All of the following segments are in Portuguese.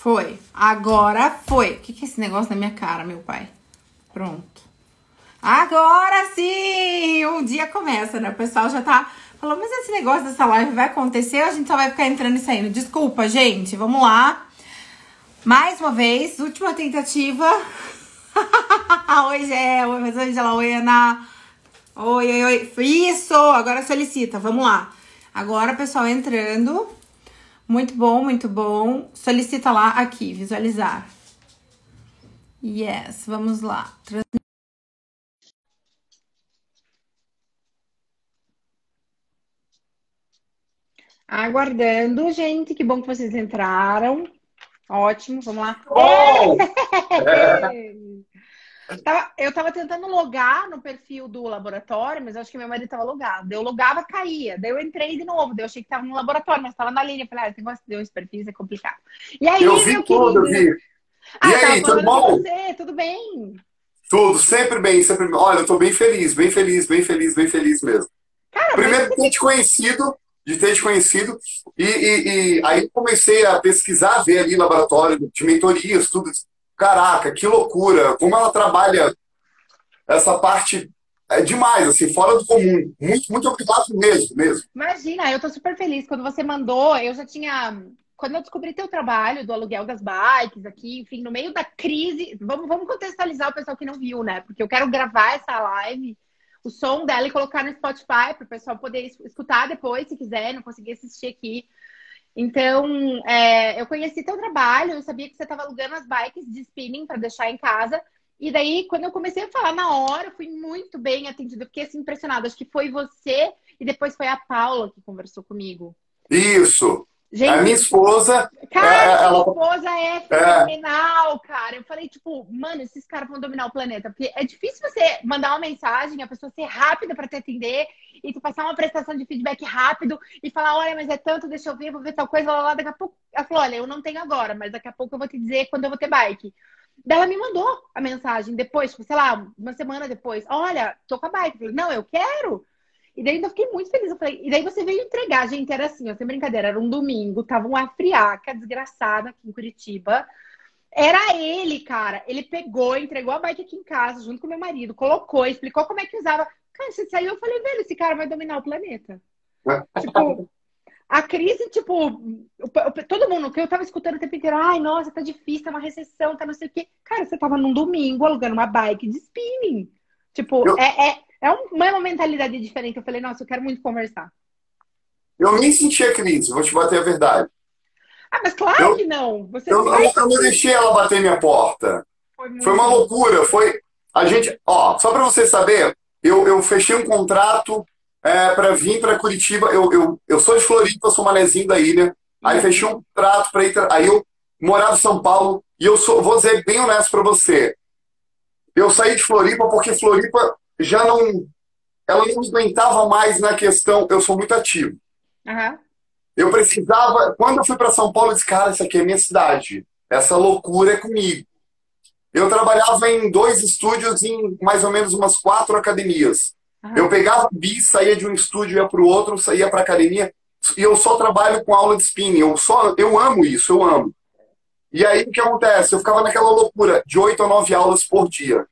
Foi. Agora foi. O que, que é esse negócio na minha cara, meu pai? Pronto. Agora sim! Um dia começa, né? O pessoal já tá falando, mas esse negócio dessa live vai acontecer ou a gente só vai ficar entrando e saindo? Desculpa, gente. Vamos lá. Mais uma vez, última tentativa. oi, Gé. Oi, Angela. Oi, Ana. Oi, oi, oi. Isso! Agora solicita. Vamos lá. Agora, pessoal, entrando. Muito bom, muito bom. Solicita lá aqui, visualizar. Yes, vamos lá. Aguardando, gente. Que bom que vocês entraram. Ótimo, vamos lá. Oh! Tava, eu tava tentando logar no perfil do laboratório, mas acho que meu marido tava logado. Eu logava, caía. Daí eu entrei de novo. Daí eu achei que tava no laboratório, mas tava na linha. Falei, ah, esse negócio de esse perfil é complicado. E aí, eu vi tudo, querido... vi. Ah, e aí, tudo bom? Você, tudo bem? Tudo, sempre bem, sempre Olha, eu tô bem feliz, bem feliz, bem feliz, bem feliz mesmo. Cara, Primeiro mas... de ter te conhecido, de ter te conhecido, e, e, e aí comecei a pesquisar, ver ali laboratório de mentorias, tudo. Caraca, que loucura! Como ela trabalha essa parte é demais, assim, fora do comum. Muito, muito obrigado mesmo, mesmo. Imagina, eu tô super feliz. Quando você mandou, eu já tinha. Quando eu descobri teu trabalho do aluguel das bikes aqui, enfim, no meio da crise, vamos, vamos contextualizar o pessoal que não viu, né? Porque eu quero gravar essa live, o som dela e colocar no Spotify para o pessoal poder escutar depois, se quiser, não conseguir assistir aqui. Então, é, eu conheci teu trabalho, eu sabia que você estava alugando as bikes de spinning para deixar em casa. E daí, quando eu comecei a falar na hora, eu fui muito bem atendida, fiquei assim, impressionada. Acho que foi você e depois foi a Paula que conversou comigo. Isso. Gente, a minha esposa. Cara, é, ela... minha esposa é, é fenomenal, é. cara. Eu falei, tipo, mano, esses caras vão dominar o planeta. Porque é difícil você mandar uma mensagem, a pessoa ser rápida para te atender e tu passar uma prestação de feedback rápido e falar, olha, mas é tanto, deixa eu ver, vou ver tal coisa, lá, lá, daqui a pouco. Ela falou, olha, eu não tenho agora, mas daqui a pouco eu vou te dizer quando eu vou ter bike. Daí ela me mandou a mensagem depois, tipo, sei lá, uma semana depois. Olha, tô com a bike. Eu falei, não, eu quero. E daí eu fiquei muito feliz. Eu falei, e daí você veio entregar, gente, era assim, ó, sem brincadeira, era um domingo, tava uma friaca desgraçada aqui em Curitiba. Era ele, cara. Ele pegou, entregou a bike aqui em casa, junto com meu marido, colocou, explicou como é que usava. Cara, você saiu, eu falei, velho, esse cara vai dominar o planeta. tipo, a crise, tipo, todo mundo que eu tava escutando o tempo inteiro, ai, nossa, tá difícil, tá uma recessão, tá não sei o quê. Cara, você tava num domingo alugando uma bike de spinning. Tipo, eu... é, é, é uma mentalidade diferente. Eu falei, nossa, eu quero muito conversar. Eu nem senti a crise, vou te bater a verdade. Ah, mas claro eu, que não. Você eu, eu, eu não deixei ela bater minha porta. Foi, foi uma loucura. Foi. A gente. Ó, só para você saber, eu, eu fechei um contrato é, para vir para Curitiba. Eu, eu, eu sou de Floripa, sou manezinho da ilha. Aí uhum. fechei um contrato para ir. Aí eu morava em São Paulo. E eu sou, vou dizer bem honesto para você. Eu saí de Floripa porque Floripa já não. Ela não aguentava mais na questão. Eu sou muito ativo. Uhum. Eu precisava. Quando eu fui para São Paulo, eu disse, cara, isso aqui é minha cidade. Essa loucura é comigo. Eu trabalhava em dois estúdios em mais ou menos umas quatro academias. Uhum. Eu pegava bis, saía de um estúdio, ia para o outro, saía para academia. E eu só trabalho com aula de spinning. Eu, só, eu amo isso, eu amo. E aí o que acontece? Eu ficava naquela loucura de oito a nove aulas por dia.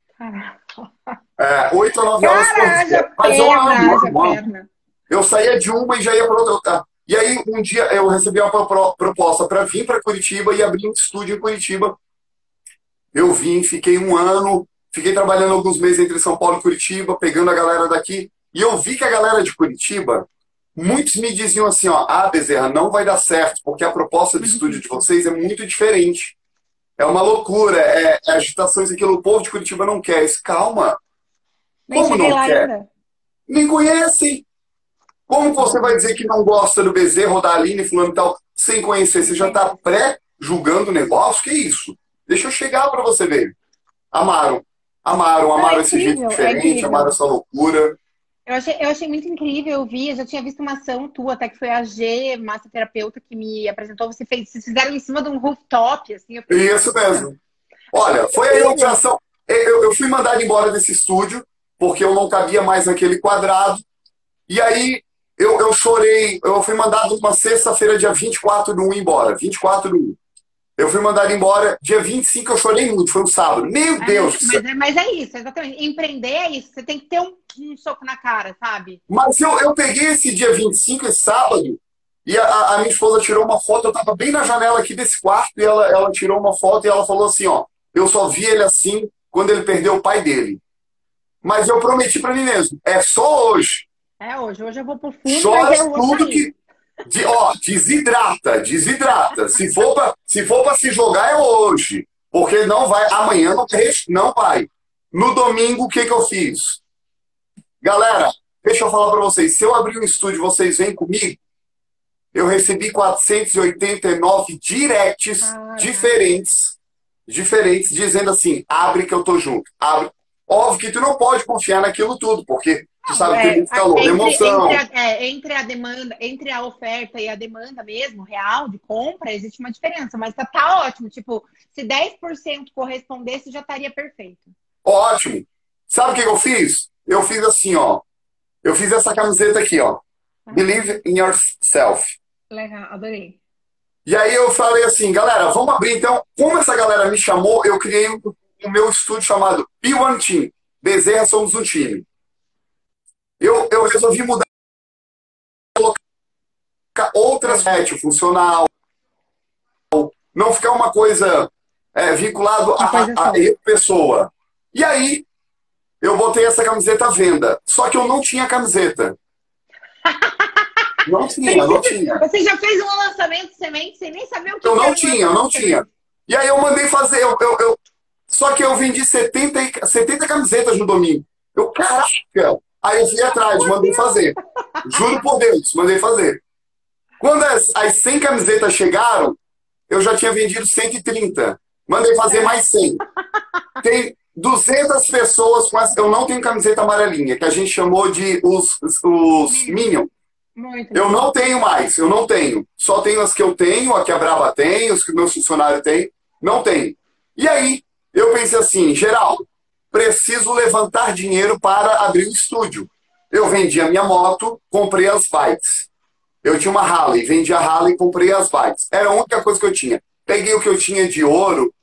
É, oito a nove aulas por dia. Mas eu amo, amo, amo. Eu saía de uma e já ia para outra. E aí, um dia, eu recebi uma proposta para vir para Curitiba e abrir um estúdio em Curitiba. Eu vim, fiquei um ano, fiquei trabalhando alguns meses entre São Paulo e Curitiba, pegando a galera daqui. E eu vi que a galera de Curitiba, muitos me diziam assim: ó, ah, Bezerra, não vai dar certo, porque a proposta de estúdio de vocês é muito diferente. É uma loucura, é, é agitações aquilo o povo de Curitiba não quer. Isso, calma. Como não quer? Ainda. Nem conhecem. Como você vai dizer que não gosta do Bezerro, da Aline, fulano e tal, sem conhecer? Você já está pré-julgando o negócio? Que isso? Deixa eu chegar para você ver. Amaram. Amaram, amaram é esse jeito é diferente, é amaram essa loucura. Eu achei, eu achei muito incrível, eu vi, eu já tinha visto uma ação tua, até que foi a G, massoterapeuta, que me apresentou. Você fez, vocês fizeram em cima de um rooftop, assim. Pensei, Isso mesmo. Olha, foi a inauguração. Eu, eu fui mandado embora desse estúdio, porque eu não cabia mais naquele quadrado. E aí eu, eu chorei, eu fui mandado uma sexta-feira, dia 24 do 1 embora. 24 do 1. Eu fui mandado embora. Dia 25 eu chorei muito, foi um sábado. Meu É, Deus! mas, é, mas é isso, exatamente. Empreender é isso. Você tem que ter um, um soco na cara, sabe? Mas eu, eu peguei esse dia 25, esse sábado, e a, a minha esposa tirou uma foto. Eu tava bem na janela aqui desse quarto, e ela, ela tirou uma foto e ela falou assim: ó, eu só vi ele assim quando ele perdeu o pai dele. Mas eu prometi pra mim mesmo, é só hoje. É hoje. Hoje eu vou pro fundo, mas Chora eu tudo sair. que. De, ó, desidrata, desidrata. Se for pra, se for pra se jogar, é hoje. Porque não vai. Amanhã não, não vai. No domingo, o que, que eu fiz? Galera, deixa eu falar pra vocês. Se eu abrir um estúdio, vocês vêm comigo. Eu recebi 489 directs Caraca. diferentes, diferentes, dizendo assim: abre que eu tô junto. Abre. Óbvio que tu não pode confiar naquilo tudo, porque tu sabe que É, tem muito calor, entre, emoção. Entre a, é, entre a demanda, entre a oferta e a demanda mesmo, real, de compra, existe uma diferença. Mas tá, tá ótimo. Tipo, se 10% correspondesse, já estaria perfeito. Ótimo. Sabe o que eu fiz? Eu fiz assim, ó. Eu fiz essa camiseta aqui, ó. Believe in yourself. Legal, adorei. E aí eu falei assim, galera, vamos abrir então. Como essa galera me chamou, eu criei um- o meu estúdio chamado Be One Team. Bezerra Somos um Time. Eu, eu resolvi mudar colocar outras sete funcional. Não ficar uma coisa é, vinculado a, a, a pessoa. E aí, eu botei essa camiseta à venda. Só que eu não tinha camiseta. Não tinha, não tinha. Você já fez um lançamento de semente sem nem saber o que Eu não tinha, eu não tinha. E aí eu mandei fazer. Eu, eu, eu- Só que eu vendi 70, e- 70 camisetas no domingo. Eu, caraca! Aí eu fui atrás, mandei fazer. Juro por Deus, mandei fazer. Quando as, as 100 camisetas chegaram, eu já tinha vendido 130. Mandei fazer mais 100. Tem 200 pessoas com essa. Eu não tenho camiseta amarelinha, que a gente chamou de os, os, os Minion. Muito. Eu não tenho mais, eu não tenho. Só tenho as que eu tenho, a que a Brava tem, os que meus funcionários têm. Não tenho. E aí, eu pensei assim, Geraldo, preciso levantar dinheiro para abrir um estúdio. Eu vendi a minha moto, comprei as bikes. Eu tinha uma Harley, vendi a Harley e comprei as bikes. Era a única coisa que eu tinha. Peguei o que eu tinha de ouro,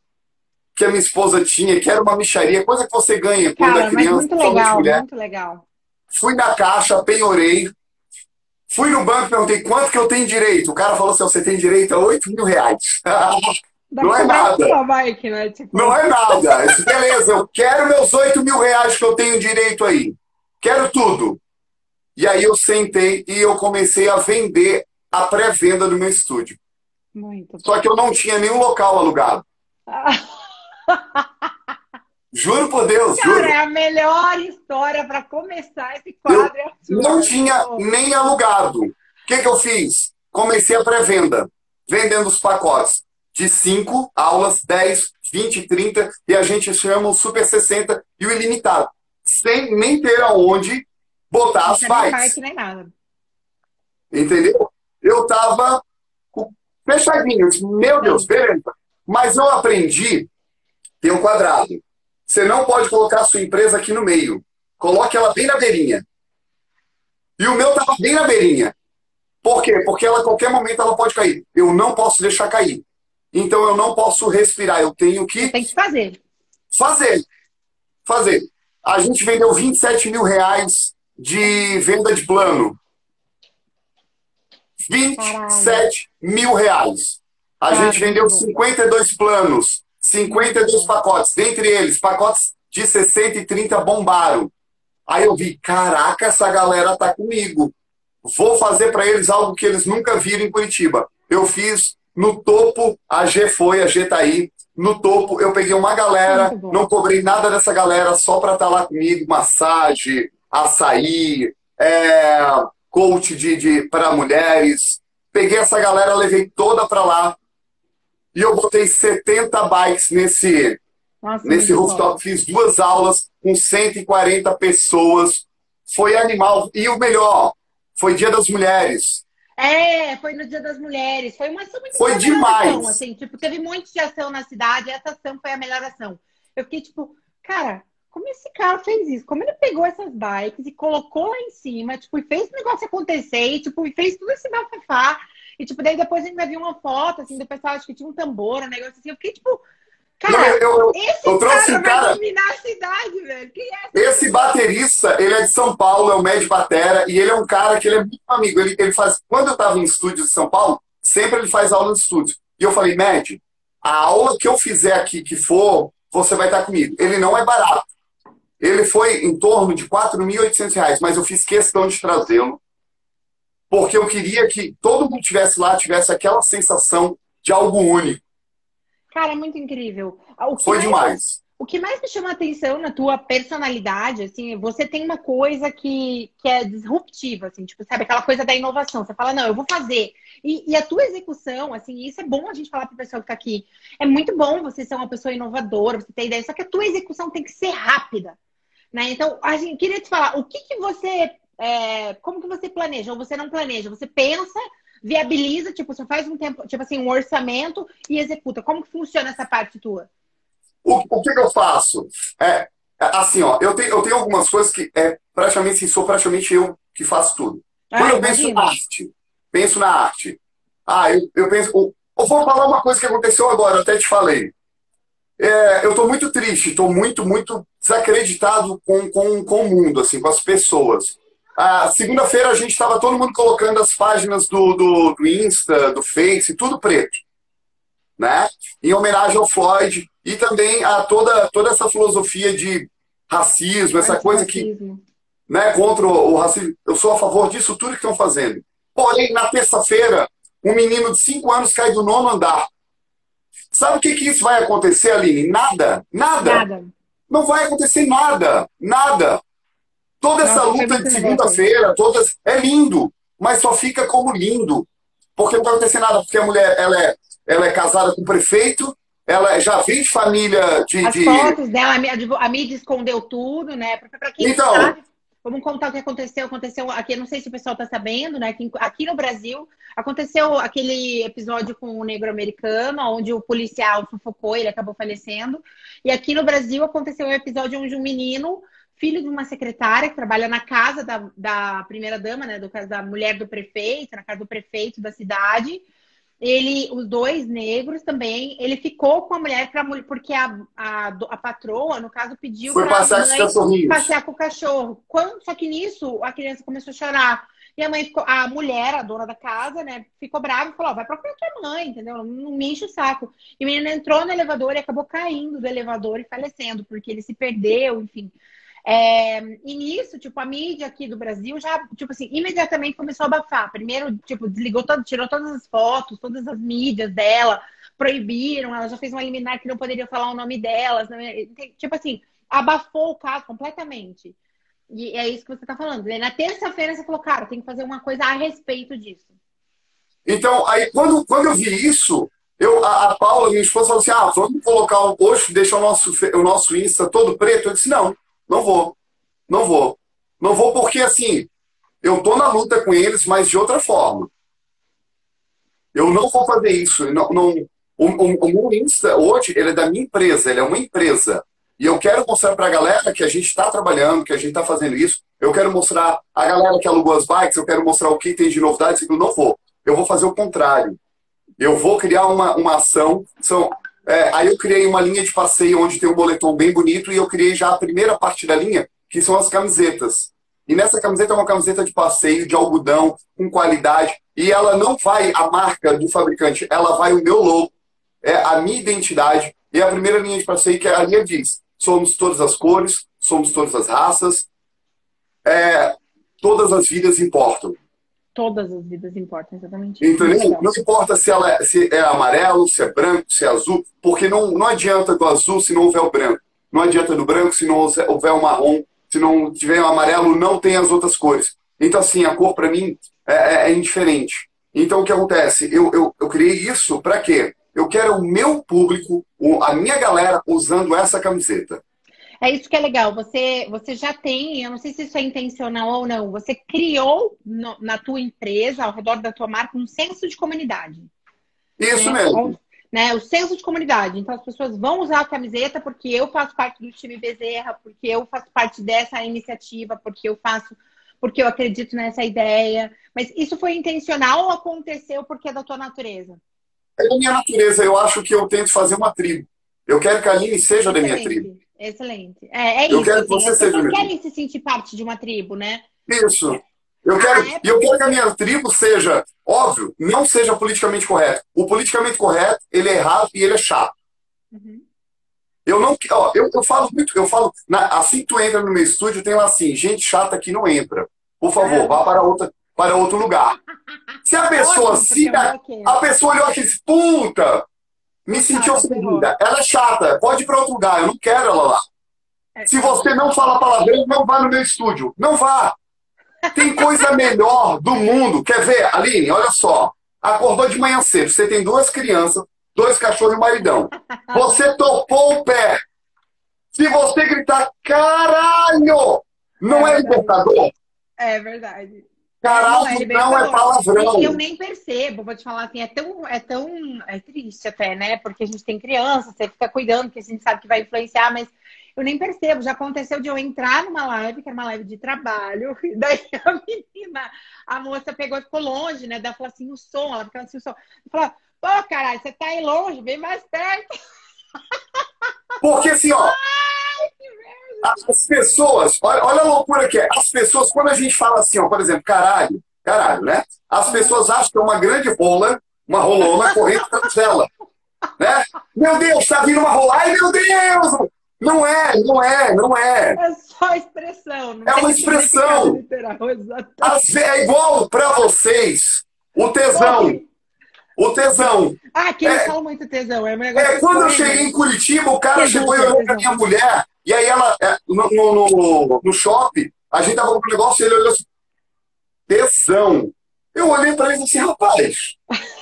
que a minha esposa tinha, que era uma micharia, coisa que você ganha quando Cara, é criança, muito legal, mulher. muito legal. Fui na caixa, penhorei. Fui no banco e perguntei quanto que eu tenho direito. O cara falou assim: você tem direito a 8 mil reais. Não é nada. sua bike, né? Tipo, Não é nada. Eu disse, Beleza, eu quero meus 8 mil reais que eu tenho direito aí. Quero tudo. E aí eu sentei e eu comecei a vender a pré-venda do meu estúdio. Muito. Só que eu não tinha nenhum local alugado. Juro por Deus, Cara, juro. é a melhor história pra começar esse quadro. é a sua. Não tinha nem alugado. O que, que eu fiz? Comecei a pré-venda, vendendo os pacotes de 5 aulas, 10, 20, 30, e a gente chama o Super 60 e o ilimitado, sem nem ter aonde botar as tinha nem nada. Entendeu? Eu tava fechadinho. Meu Deus, beleza. Mas eu aprendi, tem um quadrado. Você não pode colocar a sua empresa aqui no meio. Coloque ela bem na beirinha. E o meu tava bem na beirinha. Por quê? Porque ela a qualquer momento ela pode cair. Eu não posso deixar cair. Então eu não posso respirar. Eu tenho que Tem que fazer. fazer. Fazer. A gente vendeu 27 mil reais de venda de plano. 27 mil reais. A Caramba. gente vendeu 52 planos, 52 pacotes. Dentre eles, pacotes de 60 e 30 bombaram. Aí eu vi, caraca, essa galera tá comigo. Vou fazer para eles algo que eles nunca viram em Curitiba. Eu fiz no topo, a G foi, a G tá aí. No topo, eu peguei uma galera, não cobrei nada dessa galera só para estar lá comigo, massagem, açaí, é, coach de, de, para mulheres. Peguei essa galera, levei toda para lá. E eu botei 70 bikes nesse, Nossa, nesse rooftop. bom. Fiz duas aulas com 140 pessoas. Foi animal. E o melhor, foi Dia das Mulheres. É, foi no Dia das Mulheres. Foi uma ação muito Foi demais. ação, assim, tipo, teve monte de ação na cidade, essa ação foi a melhor ação. Eu fiquei tipo, cara, como esse cara fez isso? Como ele pegou essas bikes e colocou lá em cima, tipo, e fez o negócio acontecer, e, tipo, e fez tudo esse bafafá. E, tipo, daí depois a gente vai ver uma foto, assim, do pessoal, acho que tinha um tambor, um negócio assim. Eu fiquei, tipo, cara, Não, eu, eu, esse eu trouxe cara um cara. vai dominar a cidade, velho. Quem é esse? Esse baterista, ele é de São Paulo, é o Med Batera, e ele é um cara que ele é muito amigo. Ele, ele faz. Quando eu tava em estúdio de São Paulo, sempre ele faz aula de estúdio. E eu falei, Med, a aula que eu fizer aqui, que for, você vai estar comigo. Ele não é barato. Ele foi em torno de 4.800 reais, mas eu fiz questão de trazê-lo, porque eu queria que todo mundo tivesse lá, tivesse aquela sensação de algo único. Cara, é muito incrível. O que Foi mais- demais. O que mais me chama a atenção na tua personalidade, assim, você tem uma coisa que, que é disruptiva, assim, tipo, sabe, aquela coisa da inovação. Você fala, não, eu vou fazer. E, e a tua execução, assim, isso é bom a gente falar para pessoa que tá aqui. É muito bom você ser uma pessoa inovadora, você ter ideia, só que a tua execução tem que ser rápida, né? Então, a gente queria te falar, o que que você, é, como que você planeja? Ou você não planeja? Você pensa, viabiliza, tipo, você faz um tempo, tipo assim, um orçamento e executa. Como que funciona essa parte tua? O, o que, que eu faço? É, assim, ó, eu tenho, eu tenho algumas coisas que é praticamente, assim, sou praticamente eu que faço tudo. Quando Ah, eu penso na arte, penso na arte. Ah, eu, eu penso. Eu, eu vou falar uma coisa que aconteceu agora, até te falei. É, eu estou muito triste, estou muito, muito desacreditado com, com, com o mundo, assim, com as pessoas. Ah, Segunda-feira a gente estava todo mundo colocando as páginas do, do, do Insta, do Face, tudo preto. Né? Em homenagem ao Floyd e também a toda, toda essa filosofia de racismo, essa coisa que né, contra o o racismo. Eu sou a favor disso tudo que estão fazendo. Porém, na terça-feira, um menino de 5 anos cai do nono andar. Sabe o que, que isso vai acontecer, Aline? Nada. Nada. Nada. Não vai acontecer nada. Nada. Toda essa luta de segunda-feira, todas é lindo, mas só fica como lindo. Porque não vai acontecer nada, porque a mulher ela é, ela é casada com o prefeito, ela já vem de família de. As de- fotos dela, a mídia, escondeu tudo, né? Quem Então. sabe, vamos contar o que aconteceu. Aconteceu aqui, não sei se o pessoal tá sabendo, né? que Aqui no Brasil, aconteceu aquele episódio com o negro americano, onde o policial sufocou, ele acabou falecendo. E aqui no Brasil aconteceu um episódio onde um menino, filho de uma secretária, que trabalha na casa da, da primeira-dama, né? Do da mulher do prefeito, na casa do prefeito da cidade. Ele, os dois negros também, ele ficou com a mulher pra, porque a, a, a patroa, no caso, pediu pra passear com o cachorro. Quando, só que nisso a criança começou a chorar. E a mãe ficou, a mulher, a dona da casa, né, ficou brava e falou: vai procurar tua mãe, entendeu? Não me enche o saco. E o menino entrou no elevador e acabou caindo do elevador e falecendo, porque ele se perdeu, enfim. É, e nisso, tipo, a mídia aqui do Brasil já, tipo assim, imediatamente começou a abafar. Primeiro, tipo, desligou todo, tirou todas as fotos, todas as mídias dela, proibiram, ela já fez uma liminar que não poderia falar o nome delas. né? Tipo assim, abafou o caso completamente. E é isso que você tá falando. né? Na terça-feira você falou, cara, tem que fazer uma coisa a respeito disso. Então, aí, quando, quando eu vi isso, eu, a, a Paula, minha esposa, falou assim: ah, vamos colocar um, hoje, deixar o nosso, o nosso Insta todo preto. Eu disse: não, não vou. Não vou. Não vou porque, assim, eu tô na luta com eles, mas de outra forma. Eu não vou fazer isso. Não, não, o, o, o Insta, hoje, ele é da minha empresa, ele é uma empresa. E eu quero mostrar pra galera que a gente está trabalhando, que a gente está fazendo isso. Eu quero mostrar a galera que alugou as bikes, eu quero mostrar o que tem de novidades. Eu não vou. Eu vou fazer o contrário. Eu vou criar uma, uma ação. São, é, aí eu criei uma linha de passeio onde tem um boletom bem bonito e eu criei já a primeira parte da linha, que são as camisetas. E nessa camiseta é uma camiseta de passeio, de algodão, com qualidade. E ela não vai a marca do fabricante, ela vai o meu logo, é a minha identidade. E a primeira linha de passeio que a linha diz: somos todas as cores, somos todas as raças, é, todas as vidas importam. Todas as vidas importam, exatamente. isso. Entendeu? Não importa se, ela é, se é amarelo, se é branco, se é azul, porque não, não adianta do azul se não houver o branco. Não adianta do branco se não houver o marrom. Se não tiver o amarelo, não tem as outras cores. Então, assim, a cor para mim é, é, é indiferente. Então, o que acontece? Eu, eu, eu criei isso para quê? Eu quero o meu público, a minha galera usando essa camiseta. É isso que é legal. Você, você já tem, eu não sei se isso é intencional ou não, você criou no- na tua empresa, ao redor da tua marca, um senso de comunidade. Isso né? mesmo. Né? O senso de comunidade. Então as pessoas vão usar a camiseta porque eu faço parte do time Bezerra, porque eu faço parte dessa iniciativa, porque eu faço. porque eu acredito nessa ideia. Mas isso foi intencional ou aconteceu porque é da tua natureza? É da minha natureza. Eu acho que eu tento fazer uma tribo. Eu quero que a Aline seja Excelente. da minha tribo. Excelente. É, é eu isso. Quero que assim, você seja pessoas querem se sentir parte de uma tribo, né? Isso. Eu quero, ah, é eu quero que a minha tribo seja, óbvio, não seja politicamente correto. O politicamente correto, ele é errado e ele é chato. Uhum. Eu não, ó, eu, eu falo muito, eu falo, na, assim que tu entra no meu estúdio, tem lá assim, gente chata que não entra. Por favor, é. vá para outra, para outro lugar. Se a pessoa se a, a pessoa olhou aqui e disse, puta, me sentiu ofendida. Ela é chata, pode ir para outro lugar, eu não quero ela lá. É. Se você não fala palavrão, não vá no meu estúdio. Não vá. Tem coisa melhor do mundo. Quer ver, Aline? Olha só. Acordou de manhã cedo. Você tem duas crianças, dois cachorros e um maridão. Você topou o pé. Se você gritar, caralho, não é, é libertador? É verdade. Caralho, não, é, não é palavrão. Eu nem percebo, vou te falar assim, é tão, é tão é triste até, né? Porque a gente tem criança, você fica cuidando, porque a gente sabe que vai influenciar, mas eu nem percebo. Já aconteceu de eu entrar numa live, que era uma live de trabalho, e daí a menina, a moça pegou e ficou longe, né? Daí ela falou assim, o som, ela ficava assim, o som. Falou, Pô, caralho, você tá aí longe, vem mais perto. Porque assim, ó. as pessoas, olha, olha, a loucura que é. As pessoas, quando a gente fala assim, ó, por exemplo, caralho, caralho, né? As pessoas acham que é uma grande rola, uma rolona correndo cancela. Né? Meu Deus, tá vindo uma rola. Ai, meu Deus! Não é, não é, não é. É só expressão. é uma expressão. Literal, é igual para vocês. O tesão. O tesão. Ah, que é, falam muito tesão. É, é quando eu cheguei em Curitiba, o cara chegou e olhou pra minha mulher, e aí ela, é, no, no, no, shopping, a gente tava com um negócio e ele olhou assim, tesão. Eu olhei pra ele assim, rapaz.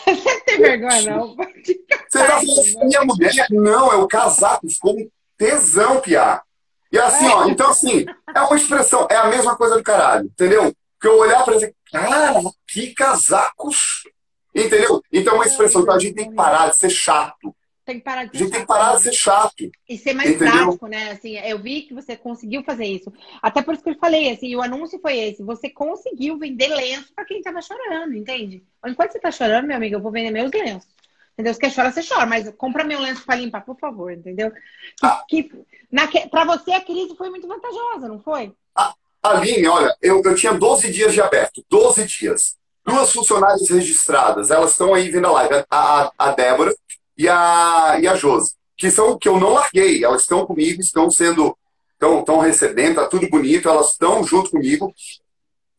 Você tem vergonha, não? Você tá falando assim, minha mulher? Não, é o casaco, ficou um tesão, piá. E assim, ó, então assim, é uma expressão, é a mesma coisa do caralho, entendeu? Que eu olhar pra ele, cara, que casacos Entendeu? Então, é uma expressão. Então, a gente tem que parar de ser chato. Tem que parar de ser A gente tem que parar de ser chato. E ser mais entendeu? prático, né? Assim, eu vi que você conseguiu fazer isso. Até por isso que eu falei, assim, o anúncio foi esse. Você conseguiu vender lenço para quem tava chorando, entende? Enquanto você tá chorando, meu amigo, eu vou vender meus lenços. Entendeu? Se quer chorar, você chora, mas compra meu lenço para limpar, por favor, entendeu? Que, ah. que, na, pra você a crise foi muito vantajosa, não foi? Ah, Aline, olha, eu, eu tinha 12 dias de aberto, 12 dias duas funcionárias registradas, elas estão aí vendo a live, a, a, Débora e a, e a Josi, que são que eu não larguei, elas estão comigo, estão sendo, estão, estão recebendo, tá tudo bonito, elas estão junto comigo.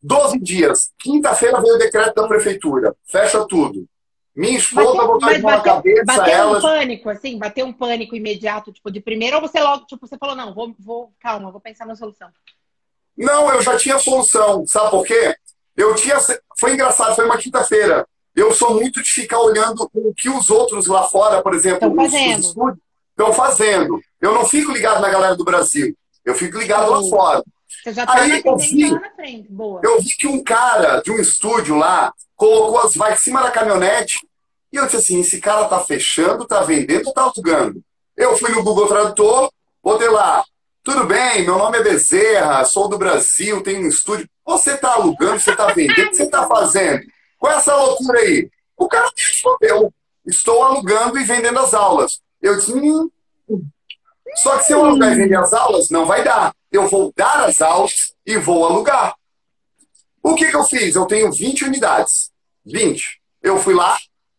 Doze dias, quinta-feira veio o decreto da prefeitura, fecha tudo. Minha esposa bateu, botou a cabeça, bateu elas... um pânico, assim, bateu um pânico imediato, tipo, de primeiro, ou você logo, tipo, você falou, não, vou, vou calma, vou pensar na solução. Não, eu já tinha solução, sabe por quê? Eu tinha. Foi engraçado, foi uma quinta-feira. Eu sou muito de ficar olhando o que os outros lá fora, por exemplo, estão fazendo. estão fazendo. Eu não fico ligado na galera do Brasil. Eu fico ligado lá fora. Você já tá Aí eu vi, lá na frente. Boa. eu vi que um cara de um estúdio lá colocou as vai em cima da caminhonete e eu disse assim: esse cara tá fechando, tá vendendo ou tá alugando? Eu fui no Google Tradutor, botei lá, tudo bem, meu nome é Bezerra, sou do Brasil, tenho um estúdio. Você está alugando, você está vendendo, o que você está fazendo? Qual é essa loucura aí? O cara me respondeu: estou alugando e vendendo as aulas. Eu disse: hum. Só que se eu alugar e vender as aulas, não vai dar. Eu vou dar as aulas e vou alugar. O que, que eu fiz? Eu tenho 20 unidades. 20. Eu fui lá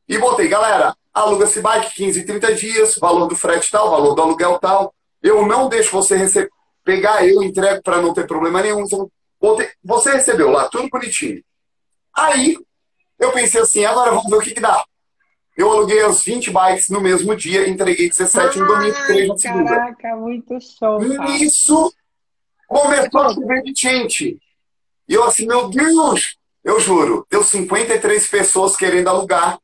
e botei, galera, aluga-se bike 15, 30 dias, valor do frete tal, valor do aluguel tal. Eu não deixo você receber, pegar eu entrego para não ter problema nenhum. Você recebeu lá, tudo bonitinho. Aí, eu pensei assim, agora vamos ver o que, que dá. Eu aluguei os 20 bikes no mesmo dia, entreguei 17 no domingo, 3 na segunda. Caraca, muito show. Isso começou a chover de gente. E eu assim, meu Deus, eu juro, deu 53 pessoas querendo alugar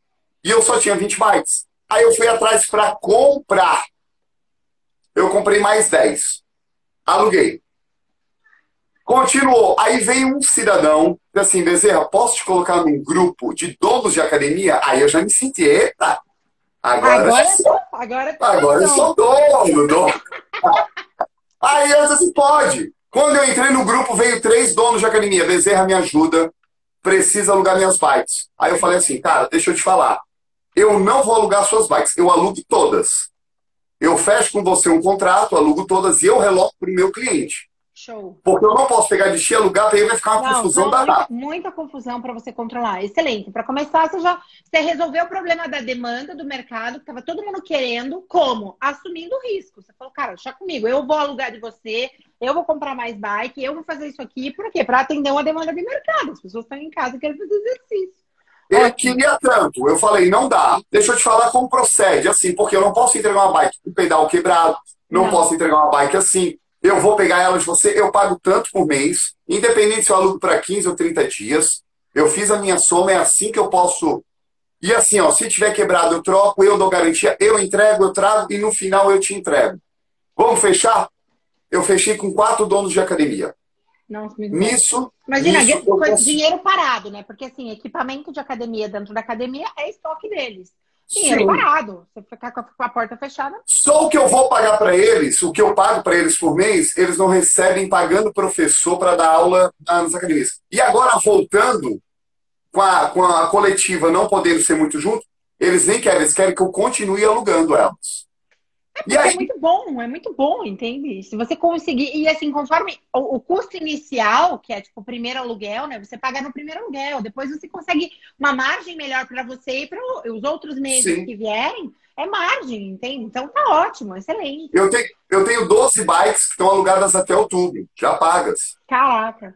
e eu só tinha 20 bikes. Aí eu fui atrás para comprar. Eu comprei mais 10. Aluguei. Continuou. Aí veio um cidadão, assim, Bezerra, posso te colocar num grupo de donos de academia? Aí eu já me senti, eita, agora, agora, sou, agora, agora eu sou dono. dono. Aí eu disse assim, pode. Quando eu entrei no grupo, veio três donos de academia. Bezerra me ajuda, precisa alugar minhas bikes. Aí eu falei assim, cara, deixa eu te falar. Eu não vou alugar suas bikes, eu alugo todas. Eu fecho com você um contrato, alugo todas e eu reloco para o meu cliente. Show. Porque eu não posso pegar de alugar, porque aí vai ficar uma não, confusão danada. Muita, muita confusão para você controlar. Excelente. Para começar, você já você resolveu o problema da demanda do mercado, que estava todo mundo querendo. Como? Assumindo o risco. Você falou, cara, deixa comigo, eu vou alugar de você, eu vou comprar mais bike, eu vou fazer isso aqui. Por quê? Para atender uma demanda de mercado. As pessoas estão em casa e querem fazer exercício. Ele queria tanto. Eu falei, não dá. Deixa eu te falar como procede, assim, porque eu não posso entregar uma bike com pedal quebrado, não, não. posso entregar uma bike assim eu vou pegar ela de você, eu pago tanto por mês, independente se eu alugo para 15 ou 30 dias. Eu fiz a minha soma, é assim que eu posso. E assim, ó, se tiver quebrado, eu troco, eu dou garantia, eu entrego, eu trago e no final eu te entrego. Vamos fechar? Eu fechei com quatro donos de academia. Nossa, nisso. Imagina, nisso, dinheiro parado, né? Porque assim, equipamento de academia dentro da academia é estoque deles. Dinheiro Sim. parado. Você ficar com a porta fechada. Só o que eu vou pagar para eles, o que eu pago para eles por mês, eles não recebem pagando professor para dar aula nas academias. E agora, voltando, com a, com a coletiva não podendo ser muito junto, eles nem querem, eles querem que eu continue alugando elas. É, aí... é muito bom, é muito bom, entende? Se você conseguir, e assim, conforme o, o, custo inicial, que é tipo o primeiro aluguel, né? Você paga no primeiro aluguel, depois você consegue uma margem melhor para você e para os outros meses Sim. que vierem, é margem, entende? Então tá ótimo, excelente. Eu tenho, eu tenho 12 bikes que estão alugadas até outubro, já pagas. Caraca.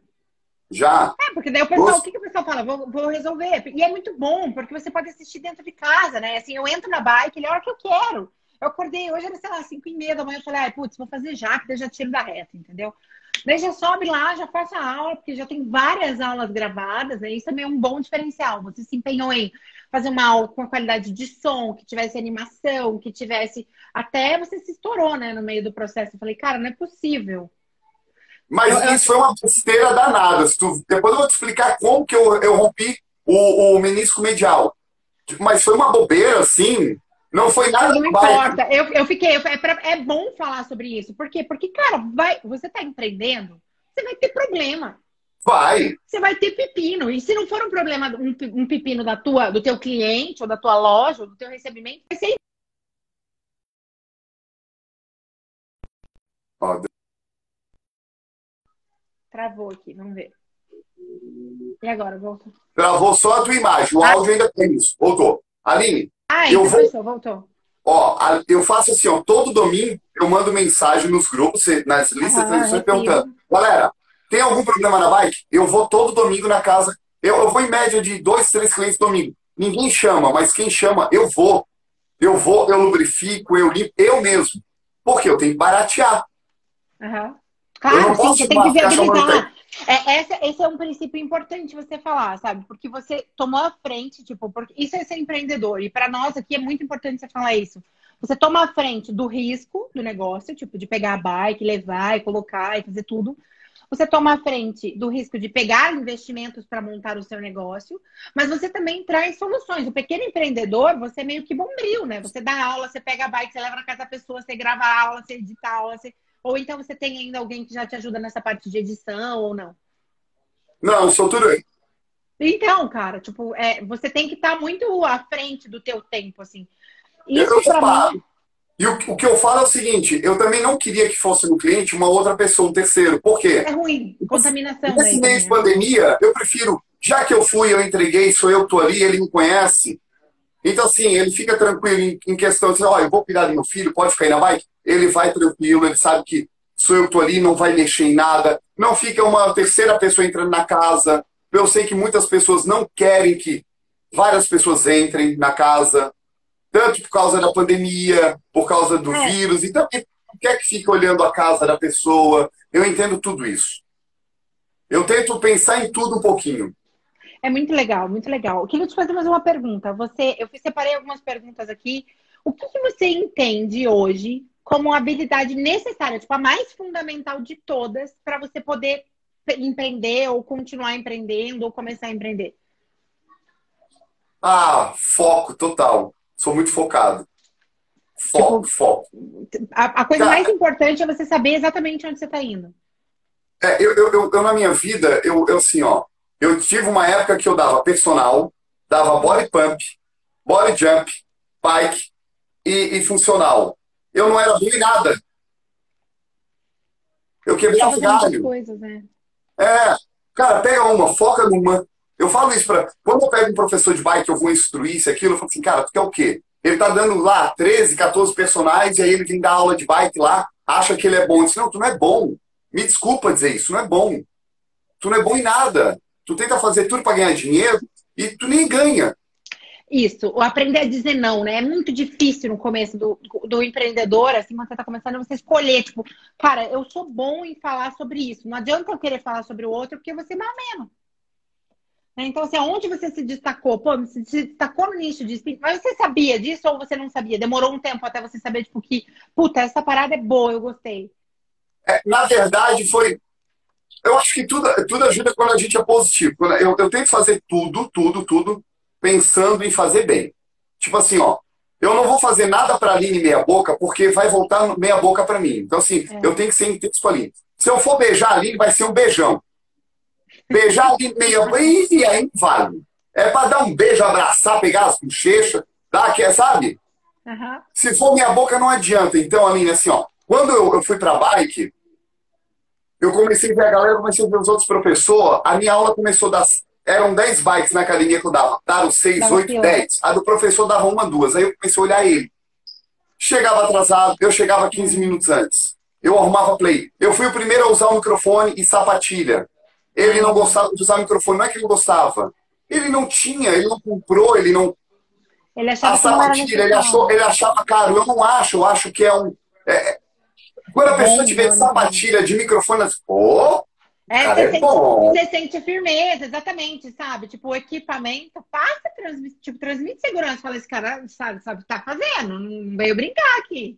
Já. É, porque daí o pessoal, o que, que o pessoal fala? Vou, vou resolver. E é muito bom, porque você pode assistir dentro de casa, né? Assim, eu entro na bike, ele é a hora que eu quero. Eu acordei hoje, era, sei lá, 5 e meia da manhã. Eu falei, ai, putz, vou fazer já, que daí já tiro da reta, entendeu? Daí já sobe lá, já faço a aula, porque já tem várias aulas gravadas. Né? Isso também é um bom diferencial. Você se empenhou em fazer uma aula com a qualidade de som, que tivesse animação, que tivesse. Até você se estourou, né, no meio do processo. Eu falei, cara, não é possível. Mas eu, isso eu... foi uma besteira danada. Depois eu vou te explicar como que eu, eu rompi o, o menisco medial. Mas foi uma bobeira, assim, não foi nada Não importa. Eu, eu fiquei. É, pra, é bom falar sobre isso. Por quê? Porque, cara, vai, você está empreendendo, você vai ter problema. Vai. Você vai ter pepino. E se não for um problema, um, um pepino da tua, do teu cliente, ou da tua loja, ou do teu recebimento, vai ser. Travou aqui, vamos ver. E agora, voltou? Travou só a tua imagem. O ah. áudio ainda tem isso. Voltou. Aline, ah, eu vou... Voltou, voltou. Ó, eu faço assim, ó, todo domingo eu mando mensagem nos grupos, nas listas ah, de transmissões, perguntando, galera, tem algum problema na bike? Eu vou todo domingo na casa. Eu, eu vou em média de dois, três clientes domingo. Ninguém chama, mas quem chama, eu vou. Eu vou, eu lubrifico, eu limpo, eu mesmo. Porque eu tenho que baratear. Uhum. Claro, sim, você tem que viabilizar. É, essa, esse é um princípio importante você falar, sabe? Porque você tomou a frente, tipo, porque isso é ser empreendedor. E para nós aqui é muito importante você falar isso. Você toma a frente do risco do negócio, tipo, de pegar a bike, levar e colocar e fazer tudo. Você toma a frente do risco de pegar investimentos para montar o seu negócio, mas você também traz soluções. O pequeno empreendedor, você é meio que bombril, né? Você dá aula, você pega a bike, você leva na casa da pessoa, você grava a aula, você edita a aula, você ou então você tem ainda alguém que já te ajuda nessa parte de edição ou não? Não, sou tudo aí. Então, cara, tipo, é, você tem que estar tá muito à frente do teu tempo, assim. Isso para mim. E o, o, que eu falo é o seguinte, eu também não queria que fosse no cliente uma outra pessoa, um terceiro. Por quê? É ruim, contaminação. Nesse mês de pandemia, eu prefiro, já que eu fui, eu entreguei, sou eu tô ali, ele me conhece. Então, assim, ele fica tranquilo em, questão de, ó, oh, eu vou cuidar do meu filho, pode ficar aí na bike ele vai tranquilo, ele sabe que sou eu que estou ali, não vai mexer em nada, não fica uma terceira pessoa entrando na casa. Eu sei que muitas pessoas não querem que várias pessoas entrem na casa, tanto por causa da pandemia, por causa do é. vírus, então quer que fique olhando a casa da pessoa. Eu entendo tudo isso. Eu tento pensar em tudo um pouquinho. É muito legal, muito legal. Eu queria te fazer mais uma pergunta. Você, eu separei algumas perguntas aqui. O que, que você entende hoje como habilidade necessária, tipo, a mais fundamental de todas para você poder empreender ou continuar empreendendo ou começar a empreender? Ah, foco total. Sou muito focado. Foco, tipo, foco. A, a coisa Cara, mais importante é você saber exatamente onde você está indo. É, eu, eu, eu, eu, na minha vida, eu, eu assim, ó, eu tive uma época que eu dava personal, dava body pump, body jump, bike e, e funcional. Eu não era bom em nada. Eu quebrava galho. Coisas, né? É, cara, pega uma, foca numa. Eu falo isso para. Quando eu pego um professor de bike, eu vou instruir isso, aquilo, eu falo assim, cara, tu quer o quê? Ele tá dando lá 13, 14 personagens, e aí ele vem dar aula de bike lá, acha que ele é bom. Eu disse, não, tu não é bom. Me desculpa dizer isso, não é bom. Tu não é bom em nada. Tu tenta fazer tudo para ganhar dinheiro e tu nem ganha. Isso, o aprender a dizer não, né? É muito difícil no começo do, do empreendedor, assim, quando você está começando, você escolher, tipo, cara, eu sou bom em falar sobre isso. Não adianta eu querer falar sobre o outro, porque você é mal menos. Né? Então, assim, onde você se destacou? Pô, você se destacou no nicho de espírito, mas você sabia disso ou você não sabia? Demorou um tempo até você saber, tipo, que, puta, essa parada é boa, eu gostei. É, na verdade, foi. Eu acho que tudo, tudo ajuda quando a gente é positivo. Eu, eu tento fazer tudo, tudo, tudo pensando em fazer bem. Tipo assim, ó, eu não vou fazer nada para a Aline meia boca, porque vai voltar meia boca para mim. Então, assim, é. eu tenho que ser intenso com a Aline. Se eu for beijar a Aline, vai ser um beijão. Beijar a Aline meia boca, e aí vale. É para dar um beijo, abraçar, pegar as bochechas, dar aqui, sabe? Uhum. Se for minha boca, não adianta. Então, Aline, assim, ó, quando eu, eu fui para bike, eu comecei a ver a galera, comecei a ver os outros professores, a minha aula começou das eram 10 bikes na academia que eu dava. Daram 6, 8, 10. A do professor dava uma, duas. Aí eu comecei a olhar ele. Chegava atrasado, eu chegava 15 minutos antes. Eu arrumava play. Eu fui o primeiro a usar o microfone e sapatilha. Ele não gostava de usar o microfone, não é que ele gostava. Ele não tinha, ele não comprou, ele não. Ele achava a sapatilha, ele, achou, ele achava caro. Eu não acho, eu acho que é um. É... Quando a pessoa tiver sapatilha de microfone, oh, é, Cara, você, é sente, você, sente, firmeza, exatamente, sabe? Tipo, o equipamento passa, transmite, tipo, transmite segurança. Fala, esse cara sabe, sabe, tá fazendo, não veio brincar aqui.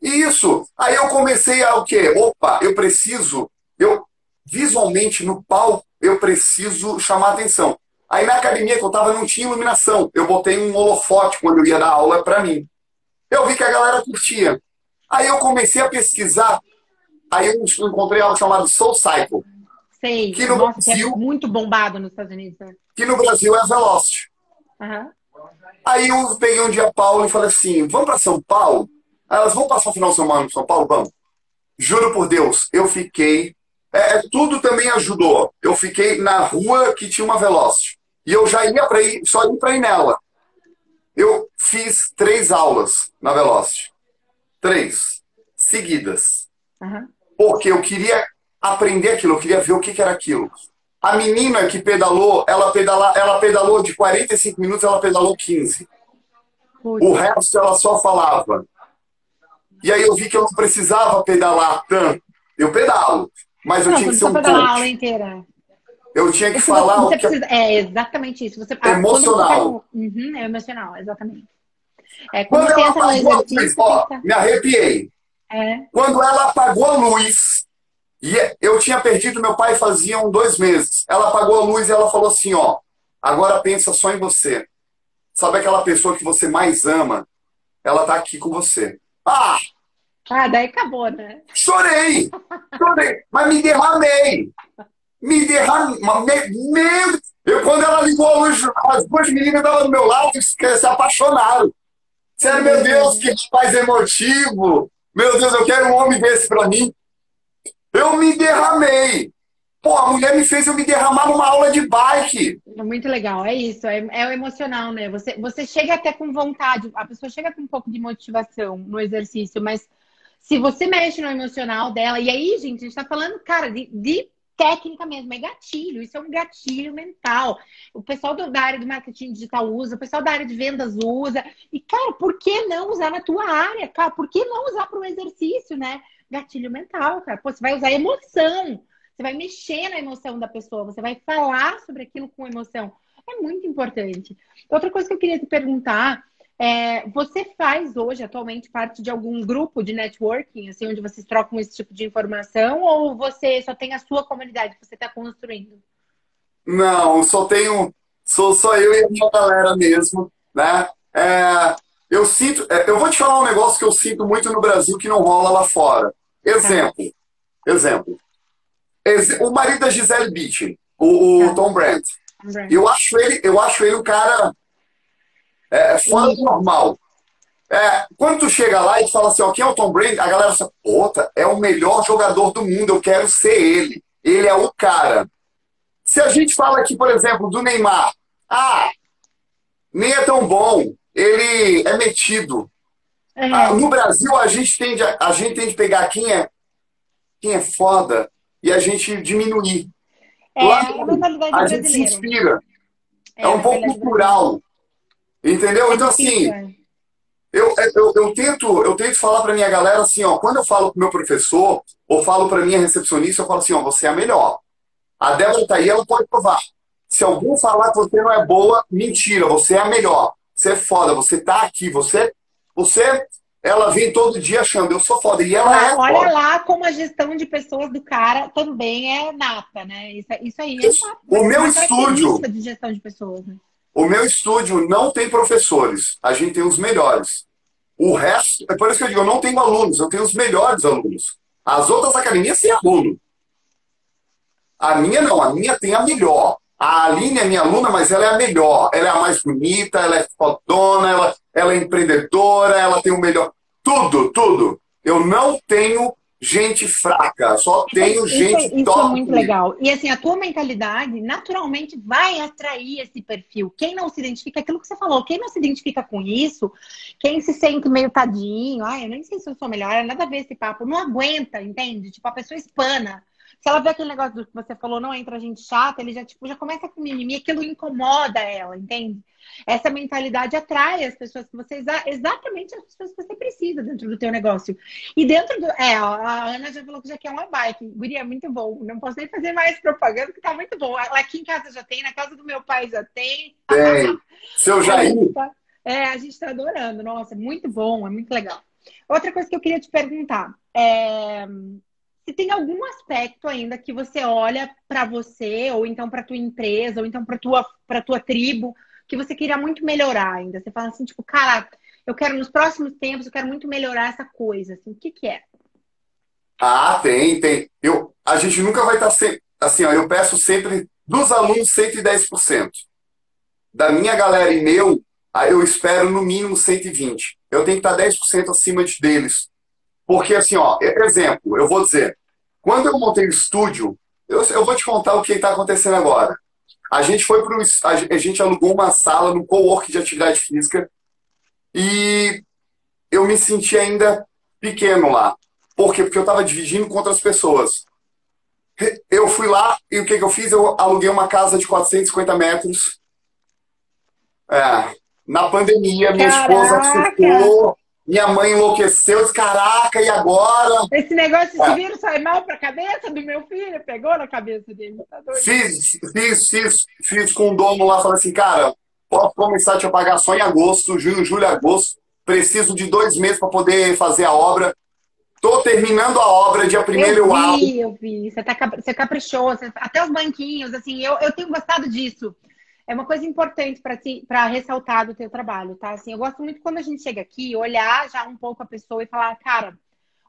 Isso! Aí eu comecei a o quê? Opa, eu preciso, eu visualmente no palco, eu preciso chamar atenção. Aí na academia que eu tava não tinha iluminação. Eu botei um holofote quando eu ia dar aula para mim. Eu vi que a galera curtia. Aí eu comecei a pesquisar. Aí eu encontrei algo chamado Soul Cycle Sei. Que no Nossa, Brasil, é muito bombado nos Estados Unidos. Né? Que no Brasil é Velocity. Uhum. Aí eu peguei um dia a Paulo e falei assim: vamos para São Paulo? Aí elas vão passar o final de semana em São Paulo? Vamos. Juro por Deus, eu fiquei. É, é tudo também ajudou. Eu fiquei na rua que tinha uma Velocity. E eu já ia para ir, só ia para ir nela. Eu fiz três aulas na Velocity. Três. Seguidas. Uhum. Porque eu queria aprender aquilo, eu queria ver o que, que era aquilo. A menina que pedalou, ela, pedala, ela pedalou de 45 minutos, ela pedalou 15. O resto ela só falava. E aí eu vi que eu não precisava pedalar tanto. Eu pedalo, mas eu não, tinha que ser um coach. aula inteira. Eu tinha que falar você, você precisa, É exatamente isso. Você, emocional. Uhum, é emocional, exatamente. É, quando, quando ela apagou a luz, ó, me arrepiei. É. Quando ela apagou a luz, e eu tinha perdido meu pai faziam dois meses. Ela apagou a luz e ela falou assim: ó, agora pensa só em você. Sabe aquela pessoa que você mais ama? Ela tá aqui com você. Ah! Ah, daí acabou, né? Chorei! Chorei! Mas me derramei! Me derramei! Meu eu, quando ela ligou a luz, as duas meninas estavam do meu lado e se apaixonaram. Sério, meu Deus, que rapaz emotivo! Meu Deus, eu quero um homem desse pra mim. Eu me derramei. Pô, a mulher me fez eu me derramar numa aula de bike. É muito legal, é isso, é, é o emocional, né? Você, você chega até com vontade, a pessoa chega com um pouco de motivação no exercício, mas se você mexe no emocional dela, e aí, gente, a gente tá falando, cara, de, de técnica mesmo, é gatilho, isso é um gatilho mental. O pessoal do, da área do marketing digital usa, o pessoal da área de vendas usa. E, cara, por que não usar na tua área? Cara, por que não usar para o exercício, né? gatilho mental, cara. Pô, você vai usar emoção. Você vai mexer na emoção da pessoa, você vai falar sobre aquilo com emoção. É muito importante. Outra coisa que eu queria te perguntar é, você faz hoje, atualmente, parte de algum grupo de networking, assim, onde vocês trocam esse tipo de informação, ou você só tem a sua comunidade que você está construindo? Não, só tenho, sou só eu e a minha galera mesmo, né? É, eu sinto, é, eu vou te falar um negócio que eu sinto muito no Brasil que não rola lá fora. Exemplo, exemplo. o marido da Gisele Bündchen, o, o tá. Tom Brandt. Eu acho ele, eu acho ele um cara é, fora do normal. É, quando tu chega lá e fala assim, ó, quem é o Tom Brady? A galera fala, puta, é o melhor jogador do mundo, eu quero ser ele. Ele é o cara. Se a gente fala aqui, por exemplo, do Neymar, ah, nem é tão bom, ele é metido. É. Ah, no Brasil, a gente, tende a, a gente tem de pegar quem é, quem é foda e a gente diminuir. É, Lá, é a, a gente se inspira. É, é um pouco cultural. Entendeu? Então, assim, é. eu, eu, eu, tento, eu tento falar para minha galera assim, ó, quando eu falo pro meu professor, ou falo para minha recepcionista, eu falo assim, ó, você é a melhor. A Débora tá aí, ela pode provar. Se algum falar que você não é boa, mentira, você é a melhor. Você é foda, você tá aqui, você, você, ela vem todo dia achando, eu sou foda. E ela ah, é Olha foda. lá como a gestão de pessoas do cara também é nata, né? Isso, isso aí é isso, O meu estúdio. De gestão de pessoas, né? O meu estúdio não tem professores, a gente tem os melhores. O resto, é por isso que eu digo, eu não tenho alunos, eu tenho os melhores alunos. As outras academias têm aluno. A minha não, a minha tem a melhor. A Aline é minha aluna, mas ela é a melhor. Ela é a mais bonita, ela é fodona, ela, ela é empreendedora, ela tem o melhor. Tudo, tudo. Eu não tenho gente fraca, só tenho isso, gente isso, top. Isso é muito legal. E assim, a tua mentalidade naturalmente vai atrair esse perfil. Quem não se identifica, aquilo que você falou, quem não se identifica com isso, quem se sente meio tadinho, ai, eu nem sei se eu sou melhor, nada a ver esse papo, não aguenta, entende? Tipo, a pessoa espana. Se ela vê aquele negócio do que você falou, não entra gente chata, ele já, tipo, já começa com mimimi, aquilo incomoda ela, entende? Essa mentalidade atrai as pessoas que você exatamente as pessoas que você precisa dentro do teu negócio. E dentro do. É, a Ana já falou que já quer uma bike. Guria, é muito bom. Não posso nem fazer mais propaganda, porque tá muito bom. Aqui em casa já tem, na casa do meu pai já tem. Tem. Seu Jair. É, a gente tá adorando. Nossa, muito bom, é muito legal. Outra coisa que eu queria te perguntar. É se tem algum aspecto ainda que você olha para você, ou então para tua empresa, ou então para tua para tua tribo, que você queria muito melhorar ainda. Você fala assim, tipo, cara, eu quero nos próximos tempos, eu quero muito melhorar essa coisa. Assim, o que que é? Ah, tem, tem. Eu, a gente nunca vai estar tá sempre. Assim, ó, eu peço sempre dos alunos 110%. Da minha galera e meu, eu espero no mínimo 120. Eu tenho que estar 10% acima de deles. Porque, assim, ó, exemplo, eu vou dizer, quando eu montei o estúdio, eu, eu vou te contar o que está acontecendo agora. A gente foi para a gente alugou uma sala no co-work de atividade física e eu me senti ainda pequeno lá. Por quê? Porque eu estava dividindo com outras pessoas. Eu fui lá e o que, que eu fiz? Eu aluguei uma casa de 450 metros. É, na pandemia, minha Caraca. esposa assustou. Minha mãe enlouqueceu, disse, caraca, e agora? Esse negócio de vírus sai mal pra cabeça do meu filho, pegou na cabeça dele. Tá fiz, fiz, fiz, fiz com o dono lá, falei assim, cara, posso começar a te pagar só em agosto, junho, julho, agosto. Preciso de dois meses para poder fazer a obra. Tô terminando a obra, dia primeiro eu vi, eu vi. Você, tá, você caprichou, você, até os banquinhos, assim, eu, eu tenho gostado disso é uma coisa importante para ressaltar do teu trabalho, tá? Assim, eu gosto muito quando a gente chega aqui, olhar já um pouco a pessoa e falar, cara,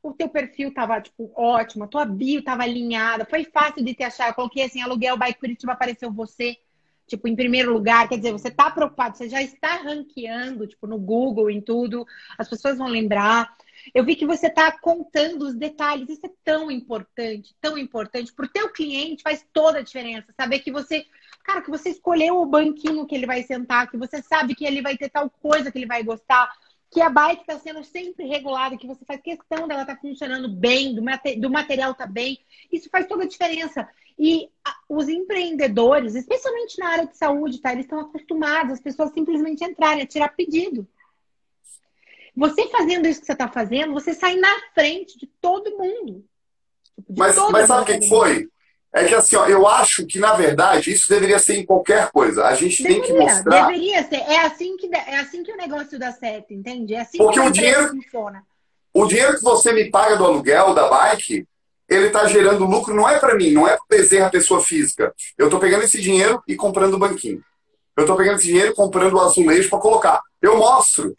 o teu perfil tava, tipo, ótimo, a tua bio tava alinhada, foi fácil de te achar. Eu coloquei assim, aluguel by Curitiba, apareceu você, tipo, em primeiro lugar. Quer dizer, você tá preocupado, você já está ranqueando, tipo, no Google, em tudo, as pessoas vão lembrar. Eu vi que você está contando os detalhes. Isso é tão importante, tão importante. Para o teu cliente faz toda a diferença. Saber que você Cara, que você escolheu o banquinho que ele vai sentar, que você sabe que ele vai ter tal coisa que ele vai gostar, que a bike está sendo sempre regulada, que você faz questão dela estar tá funcionando bem, do, mate, do material tá bem. Isso faz toda a diferença. E os empreendedores, especialmente na área de saúde, tá? Eles estão acostumados as pessoas simplesmente entrarem, a tirar pedido. Você fazendo isso que você está fazendo, você sai na frente de todo mundo. De mas, mas sabe o que foi? É que assim, ó, eu acho que, na verdade, isso deveria ser em qualquer coisa. A gente deveria, tem que mostrar. Deveria ser. É assim que, é assim que o negócio dá certo, entende? É assim Porque que o dinheiro funciona. O dinheiro que você me paga do aluguel da bike, ele está gerando lucro, não é para mim, não é para Bezerra, pessoa física. Eu estou pegando esse dinheiro e comprando o banquinho. Eu estou pegando esse dinheiro e comprando o azulejo para colocar. Eu mostro.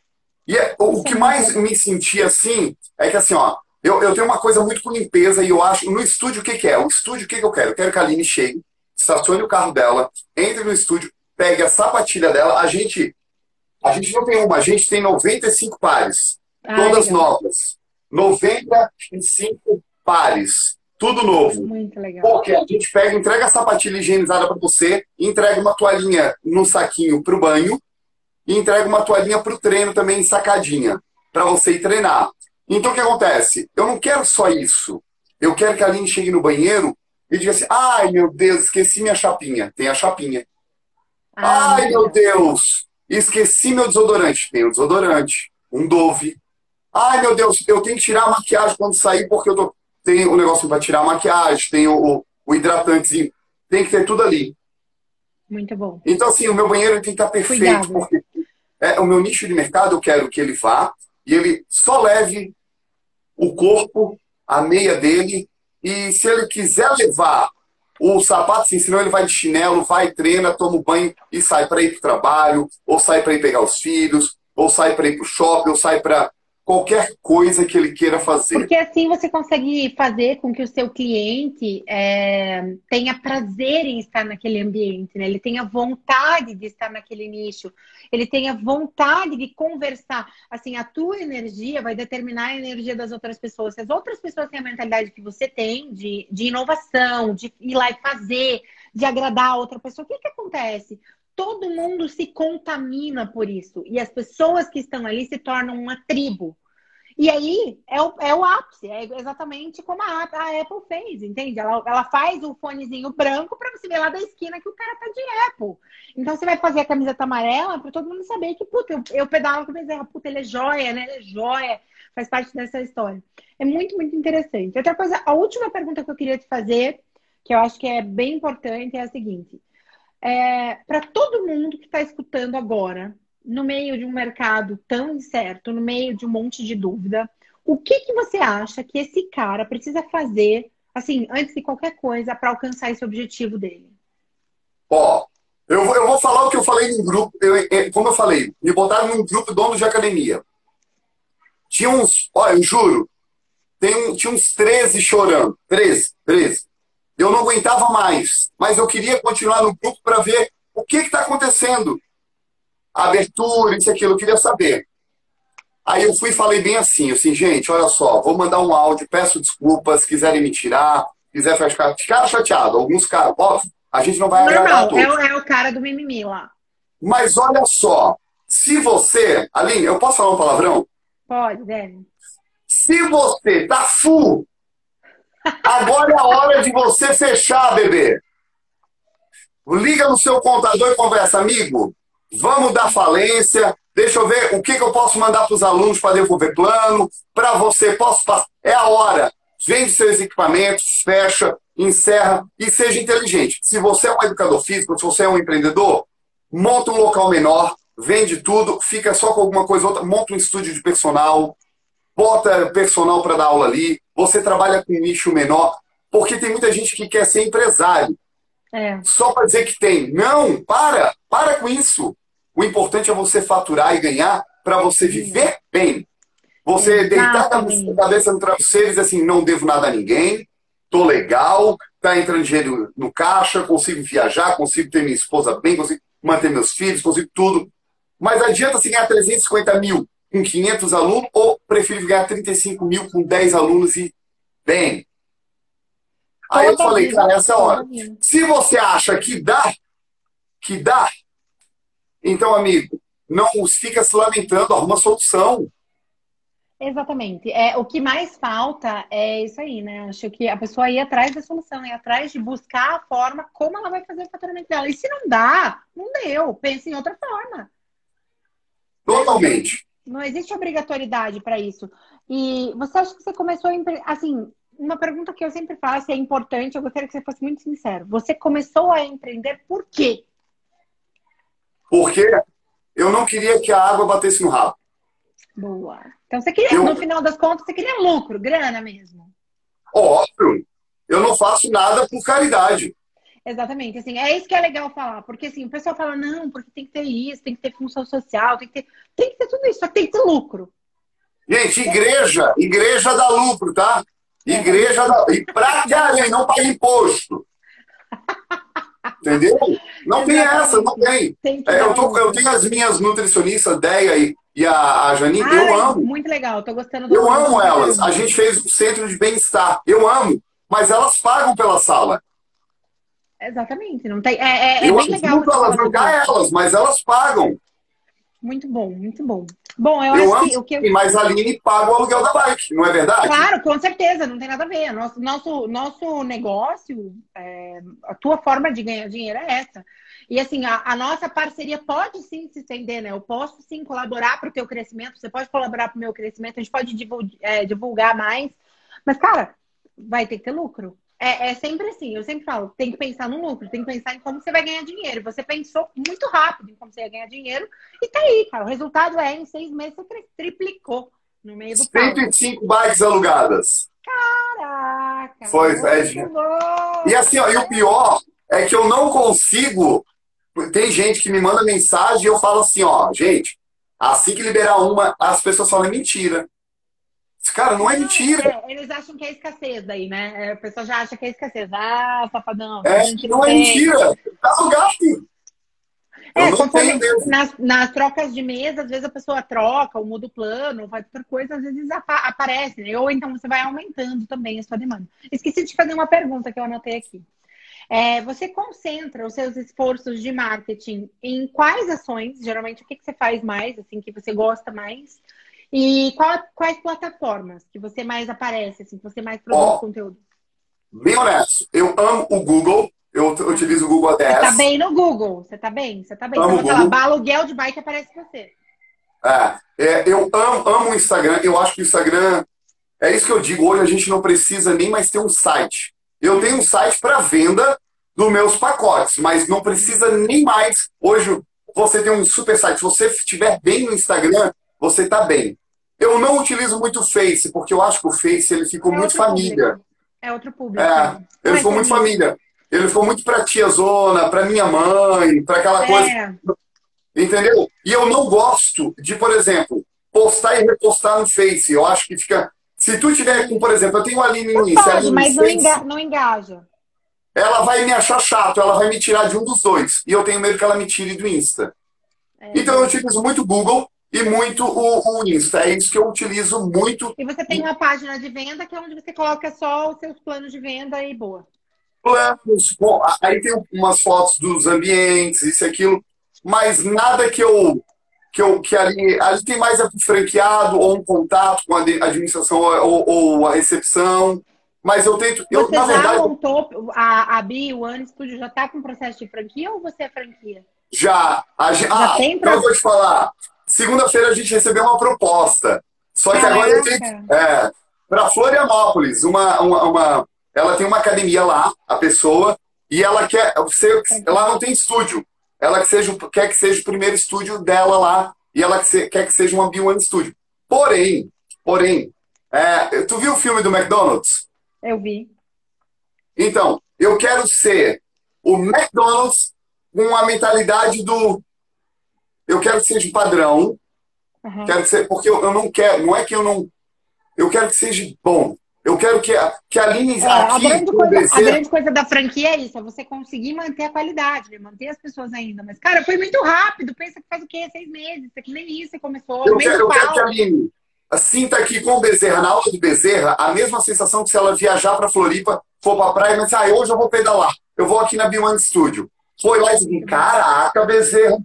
E é, o, que mais me sentia assim é que assim, ó, Eu, eu tenho uma coisa muito com limpeza e eu acho. No estúdio, o que, que é? O estúdio, o que, que eu quero? Eu quero que a Aline chegue, estacione o carro dela, entre no estúdio, pegue a sapatilha dela. A gente. A gente não tem uma, a gente tem 95 pares. Ah, todas legal. novas. 95 pares. Tudo novo. Muito legal. Porque a gente pega, entrega a sapatilha higienizada para você, entrega uma toalhinha no saquinho para o banho e entrega uma toalhinha para o treino também sacadinha, para você ir treinar. Então o que acontece? Eu não quero só isso. Eu quero que a Aline chegue no banheiro e diga assim: ai meu Deus, esqueci minha chapinha. Tem a chapinha. Ah, ai meu Deus, esqueci meu desodorante. Tem o desodorante. Um Dove. Ai meu Deus, eu tenho que tirar a maquiagem quando sair porque eu tô tem o negócio para tirar a maquiagem, tem o, o hidratantezinho, tem que ter tudo ali. Muito bom. Então, assim, o meu banheiro tem que estar perfeito, Cuidado. porque é, o meu nicho de mercado eu quero que ele vá e ele só leve o corpo, a meia dele, e se ele quiser levar o sapato, sim, senão ele vai de chinelo, vai, treina, toma banho e sai para ir para o trabalho, ou sai para ir pegar os filhos, ou sai para ir para o shopping, ou sai para qualquer coisa que ele queira fazer. Porque assim você consegue fazer com que o seu cliente é, tenha prazer em estar naquele ambiente, né? Ele tenha vontade de estar naquele nicho, ele tenha vontade de conversar. Assim, a tua energia vai determinar a energia das outras pessoas. Se as outras pessoas têm a mentalidade que você tem de, de inovação, de ir lá e fazer, de agradar a outra pessoa, o que, que acontece? Todo mundo se contamina por isso. E as pessoas que estão ali se tornam uma tribo. E aí é o, é o ápice, é exatamente como a, a Apple fez, entende? Ela, ela faz o fonezinho branco para você ver lá da esquina que o cara tá de Apple. Então você vai fazer a camiseta amarela para todo mundo saber que, puta, eu, eu pedalo com o Bezerra, puta, ele é joia, né? Ele é joia, faz parte dessa história. É muito, muito interessante. Outra coisa, a última pergunta que eu queria te fazer, que eu acho que é bem importante, é a seguinte é, para todo mundo que está escutando agora, no meio de um mercado tão incerto, no meio de um monte de dúvida, o que, que você acha que esse cara precisa fazer, assim, antes de qualquer coisa, para alcançar esse objetivo dele? Ó, eu, eu vou falar o que eu falei no grupo. Eu, como eu falei, me botaram num grupo dono de academia. Tinha uns, ó, eu juro, tem, tinha uns 13 chorando. 13, 13. Eu não aguentava mais, mas eu queria continuar no grupo para ver o que está acontecendo. A abertura, isso, aquilo, eu queria saber. Aí eu fui e falei bem assim, assim, gente, olha só, vou mandar um áudio, peço desculpas, se quiserem me tirar, quiser ficar, ficar chateado, alguns caras, óbvio, a gente não vai não, agradar não, todos. É, o, é o cara do mimimi lá. Mas olha só, se você, Aline, eu posso falar um palavrão? Pode, deve. Se você tá full Agora é a hora de você fechar, bebê. Liga no seu contador e conversa, amigo. Vamos dar falência. Deixa eu ver o que, que eu posso mandar para os alunos para devolver plano. Para você, posso passar. É a hora. Vende seus equipamentos, fecha, encerra e seja inteligente. Se você é um educador físico, se você é um empreendedor, monta um local menor, vende tudo, fica só com alguma coisa outra, monta um estúdio de personal, bota personal para dar aula ali, você trabalha com um nicho menor, porque tem muita gente que quer ser empresário. É. Só para dizer que tem. Não, para, para com isso. O importante é você faturar e ganhar para você viver bem. Você deitar a cabeça no travesseiro e dizer assim, não devo nada a ninguém, tô legal, tá entrando dinheiro no caixa, consigo viajar, consigo ter minha esposa bem, consigo manter meus filhos, consigo tudo. Mas adianta se ganhar 350 mil com 500 alunos ou prefiro ganhar 35 mil com 10 alunos e bem. Aí eu falei, cara, essa hora. Se você acha que dá, que dá, então, amigo, não fica se lamentando, arruma solução. Exatamente. É, o que mais falta é isso aí, né? Acho que a pessoa ir atrás da solução, ir atrás de buscar a forma como ela vai fazer o faturamento dela. E se não dá, não deu. Pense em outra forma. Totalmente. Não existe obrigatoriedade para isso. E você acha que você começou a assim, uma pergunta que eu sempre faço é importante, eu gostaria que você fosse muito sincero. Você começou a empreender por quê? Porque eu não queria que a água batesse no rabo. Boa. Então você queria, eu... no final das contas, você queria lucro, grana mesmo. Óbvio. Eu não faço nada por caridade. Exatamente, assim, é isso que é legal falar, porque assim, o pessoal fala, não, porque tem que ter isso, tem que ter função social, tem que ter, tem que ter tudo isso, só tem que ter lucro. Gente, igreja, igreja dá lucro, tá? Igreja dá. E pra que não paga imposto. Entendeu? Não tem essa, não tem. tem é, eu, tô, eu, tenho as minhas nutricionistas, Deia e, e a, a Janine, eu amo. Muito legal, tô gostando do Eu amo elas. A gente fez o centro de bem-estar. Eu amo. Mas elas pagam pela sala. Exatamente. Não tem, é, é, eu é bem legal. Eu alavancar elas, mas elas pagam. Muito bom, muito bom. Bom, eu, eu acho amo, que o que eu... Mas a Aline paga o aluguel da bike, não é verdade? Claro, com certeza, não tem nada a ver. Nosso, nosso, nosso negócio, é, a tua forma de ganhar dinheiro é essa. E assim, a, a, nossa parceria pode sim se estender, né? Eu posso sim colaborar para o teu crescimento, você pode colaborar para o meu crescimento, a gente pode divulgar, é, divulgar mais. Mas, cara, vai ter que ter lucro. É, é, sempre assim, eu sempre falo, tem que pensar no lucro, tem que pensar em como você vai ganhar dinheiro. Você pensou muito rápido em como você ia ganhar dinheiro e tá aí, cara. O resultado é, em seis meses você triplicou no meio do 105 bikes alugadas. Caraca! Foi, é, E assim, ó, e o pior é que eu não consigo. Tem gente que me manda mensagem e eu falo assim, ó, gente, assim que liberar uma, as pessoas falam, é mentira. Cara, não é mentira. É, eles acham que é escassez daí, né? É, a pessoa já acha que é escassez. Ah, safadão. É, não, não é mentira. Tá no gasto. É, conforme nas, nas, trocas de mesa, às vezes a pessoa troca, ou muda o plano, faz outra coisa, às vezes apa aparece, né? Ou então você vai aumentando também a sua demanda. Esqueci de fazer uma pergunta que eu anotei aqui. É, você concentra os seus esforços de marketing em quais ações? Geralmente, o que, que você faz mais, assim, que você gosta mais? E qual, quais plataformas que você mais aparece, assim, que você mais produz oh, conteúdo? Bem honesto, eu amo o Google, eu, utilizo o Google Ads. Você tá bem no Google, você tá bem, você tá bem. Amo então, lá, aluguel de bike aparece você. É, é, eu amo, amo o Instagram, eu acho que o Instagram, é isso que eu digo, hoje a gente não precisa nem mais ter um site. Eu tenho um site para venda dos meus pacotes, mas não precisa nem mais. Hoje você tem um super site. Se você estiver bem no Instagram, você está bem. Eu não utilizo muito o Face, porque eu acho que o Face ele ficou é muito família. Público. É outro público. É, ele ficou muito família. Ele ficou muito para tia Zona, para minha mãe, para aquela é. coisa. Entendeu? E eu não gosto de, por exemplo, postar e repostar no Face. Eu acho que fica. Se tu tiver com, por exemplo, eu tenho a Aline no Insta. Mas não, enga... não engaja. Ela vai me achar chato, ela vai me tirar de um dos dois. E eu tenho medo que ela me tire do Insta. É. Então eu utilizo muito Google e muito o, o Insta. É isso que eu utilizo muito. E você tem uma página de venda que é onde você coloca só os seus planos de venda e boa. Planos, bom, aí tem umas fotos dos ambientes, isso e aquilo, mas nada que eu. Que, eu, que ali, ali tem mais é franqueado ou um contato com a administração ou, ou a recepção. Mas eu tento. Eu, você na já verdade, montou a, a Bi, o One Studio já está com processo de franquia ou você é franquia? Já. A, já ah, tem então eu vou te falar. Segunda-feira a gente recebeu uma proposta. Só que Caraca. agora eu tenho. É, para Florianópolis, uma, uma, uma, ela tem uma academia lá, a pessoa, e ela quer. Você, ela não tem estúdio. Ela que seja, quer que seja o primeiro estúdio dela lá, e ela quer que seja uma B1 Studio. Porém, porém, é, tu viu o filme do McDonald's? Eu vi. Então, eu quero ser o McDonald's com a mentalidade do eu quero que seja padrão. Uhum. Quero que seja, porque eu, eu, não quero, não é que eu não. Eu quero que seja bom. Eu quero que a, que a Aline é, aqui. A grande, coisa, a grande coisa da franquia é isso, é você conseguir manter a qualidade, né? manter as pessoas ainda. Mas, cara, foi muito rápido. Pensa que faz o quê? Seis meses. Isso aqui nem isso você começou. Eu, quero, eu quero que a Aline sinta aqui com o Bezerra, na aula de Bezerra, a mesma sensação que se ela viajar para Floripa, for para a praia, mas ah, hoje eu vou pedalar. Eu vou aqui na B1 Studio. Foi lá e disse, caraca, Bezerra,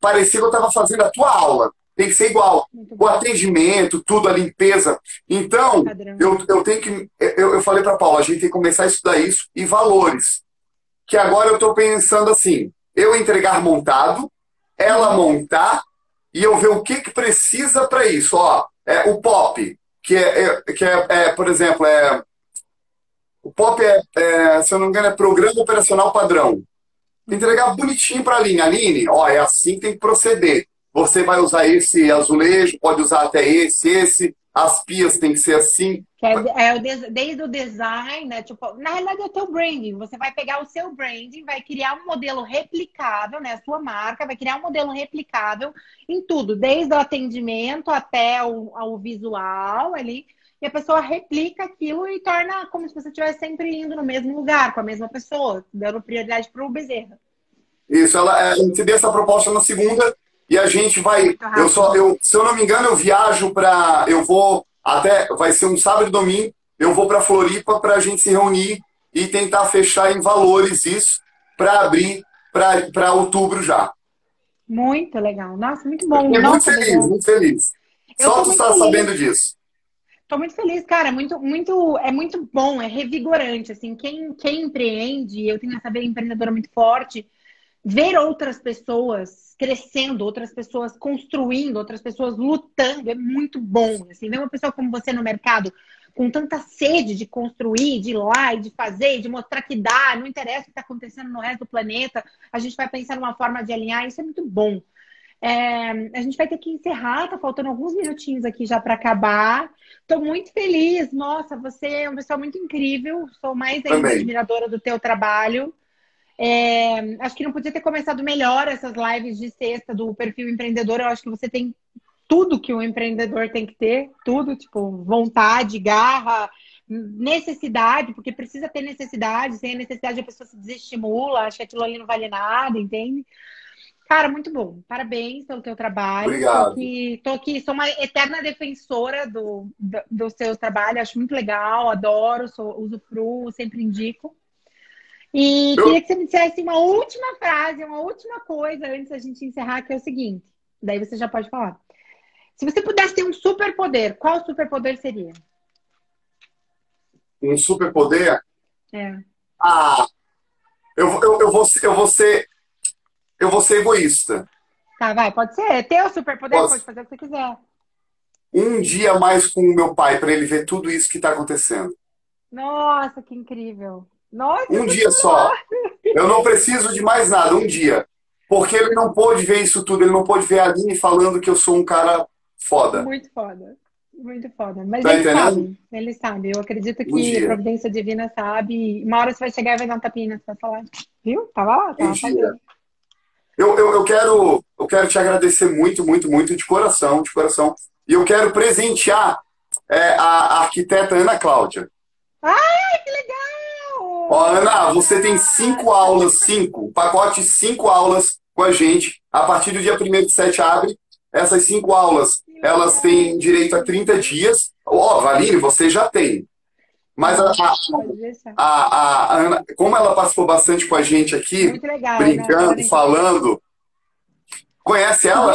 parecia que eu estava fazendo a tua aula. Tem que ser igual. O atendimento, tudo, a limpeza. Então, eu, eu tenho que. Eu, eu falei para a Paula, a gente tem que começar a estudar isso e valores. Que agora eu estou pensando assim: eu entregar montado, ela montar e eu ver o que, que precisa para isso. Ó, é, o POP, que é, é que é, é, por exemplo, é. O POP é, é, se eu não me engano, é Programa Operacional Padrão entregar bonitinho para a Aline. Aline, ó, é assim que tem que proceder. Você vai usar esse azulejo, pode usar até esse, esse. as pias têm que ser assim. É, é desde o design, né? Tipo, na realidade é o teu branding. Você vai pegar o seu branding, vai criar um modelo replicável, né? A sua marca vai criar um modelo replicável em tudo, desde o atendimento até o visual ali. E a pessoa replica aquilo e torna como se você estivesse sempre indo no mesmo lugar, com a mesma pessoa, dando prioridade para o Bezerra. Isso, ela, a gente deu essa proposta na segunda e a gente vai. Eu só, eu, se eu não me engano, eu viajo para. Eu vou até. Vai ser um sábado e domingo. Eu vou para Floripa para a gente se reunir e tentar fechar em valores isso para abrir para outubro já. Muito legal. Nossa, muito bom. Fiquei muito feliz, muito feliz. Eu Só tu está sabendo disso. Estou muito feliz, cara. Muito, muito, é muito bom, é revigorante. Assim, quem, quem empreende, eu tenho essa empreendedora muito forte ver outras pessoas crescendo, outras pessoas construindo, outras pessoas lutando é muito bom. Assim, ver uma pessoa como você no mercado com tanta sede de construir, de ir lá e de fazer, de mostrar que dá, não interessa o que está acontecendo no resto do planeta, a gente vai pensar numa forma de alinhar, isso é muito bom. É, a gente vai ter que encerrar, tá faltando alguns minutinhos aqui já para acabar. Estou muito feliz, nossa, você é uma pessoa muito incrível, sou mais ainda admiradora do teu trabalho. É, acho que não podia ter começado melhor essas lives de sexta do perfil empreendedor. Eu acho que você tem tudo que um empreendedor tem que ter, tudo, tipo, vontade, garra, necessidade, porque precisa ter necessidade, sem a necessidade a pessoa se desestimula, acha que aquilo ali não vale nada, entende? Cara, muito bom. Parabéns pelo teu trabalho. Obrigado. Tô aqui, tô aqui sou uma eterna defensora do, do, do seu trabalho, acho muito legal, adoro, sou, usufruo, sempre indico. E eu... queria que você me dissesse uma última frase, uma última coisa antes da gente encerrar, que é o seguinte. Daí você já pode falar. Se você pudesse ter um superpoder, qual superpoder seria? Um superpoder? É. Ah, eu, eu, eu, vou, eu vou ser. Eu vou ser egoísta. Tá, vai, pode ser. Teu superpoder, Posso... pode fazer o que você quiser. Um dia mais com o meu pai, para ele ver tudo isso que está acontecendo. Nossa, que incrível. Nossa, um dia só. Eu não preciso de mais nada, um dia. Porque ele não pôde ver isso tudo, ele não pôde ver a Aline falando que eu sou um cara foda. Muito foda. Muito foda. Mas tá ele entendendo? sabe, ele sabe. Eu acredito que um a providência divina sabe. Uma hora você vai chegar e vai dar um tapinha, você vai falar, viu? Tava lá, tava um. Eu, eu, eu, quero, eu quero te agradecer muito, muito, muito, de coração, de coração. E eu quero presentear é, a arquiteta Ana Cláudia. Ai, que legal! Ó, Ana, você tem cinco aulas, cinco, pacote cinco aulas com a gente. A partir do dia 1 de setembro abre. Essas cinco aulas, elas têm direito a 30 dias. Ó, oh, Valine, você já tem. Mas a, a, a, Ana, como ela participou bastante com a gente aqui, legal, brincando, né? falando, Conhece ela?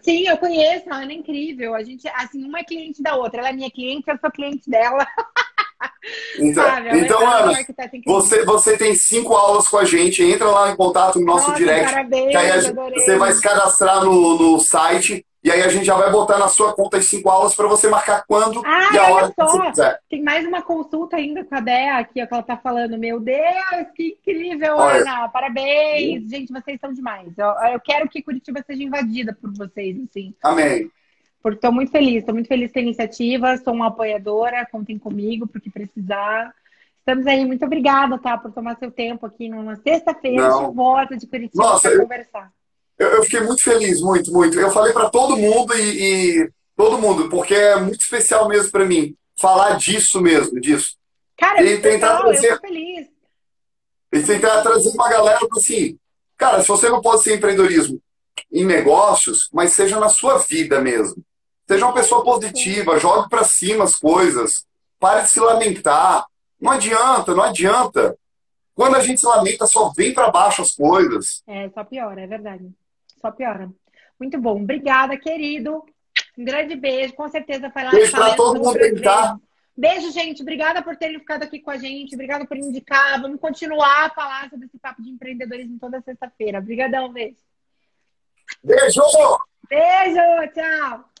Sim, eu conheço, a Ana é incrível. A gente, assim, uma é cliente da outra. Ela é minha cliente, eu sou cliente dela. Então, Sabe, então Ana, você, você tem cinco aulas com a gente. Entra lá em contato no nosso Nossa, direct. Parabéns, aí gente, você vai se cadastrar no, no site. E aí a gente já vai botar na sua conta as cinco aulas para você marcar quando ah, e a hora só. que você quiser. Tem mais uma consulta ainda com a Dea aqui, ó, que ela tá falando. Meu Deus, que incrível, Olha. Ana. Parabéns. Sim. Gente, vocês são demais. Eu, eu quero que Curitiba seja invadida por vocês, assim. Amém. Porque estou muito feliz, estou muito feliz com a iniciativa, sou uma apoiadora, contem comigo porque precisar. Estamos aí, muito obrigada, tá, por tomar seu tempo aqui numa sexta-feira de volta de Curitiba para conversar. Eu, eu, fiquei muito feliz, muito, muito. Eu falei para todo mundo e, e, todo mundo, porque é muito especial mesmo para mim falar disso mesmo, disso. Cara, e tentar legal, trazer, eu tô feliz. E tentar trazer uma galera assim, cara, se você não pode ser empreendedorismo em negócios, mas seja na sua vida mesmo. Seja uma pessoa positiva, jogue para cima as coisas. Pare de se lamentar. Não adianta, não adianta. Quando a gente se lamenta, só vem para baixo as coisas. É, só piora, é verdade. Só piora. Muito bom. Obrigada, querido. Um grande beijo. Com certeza vai lá. Beijo para todo mundo tá? Beijo, gente. Obrigada por terem ficado aqui com a gente. Obrigada por indicar. Vamos continuar a falar sobre esse papo de empreendedorismo toda sexta-feira. Obrigadão, beijo. Beijo! Beijo, tchau!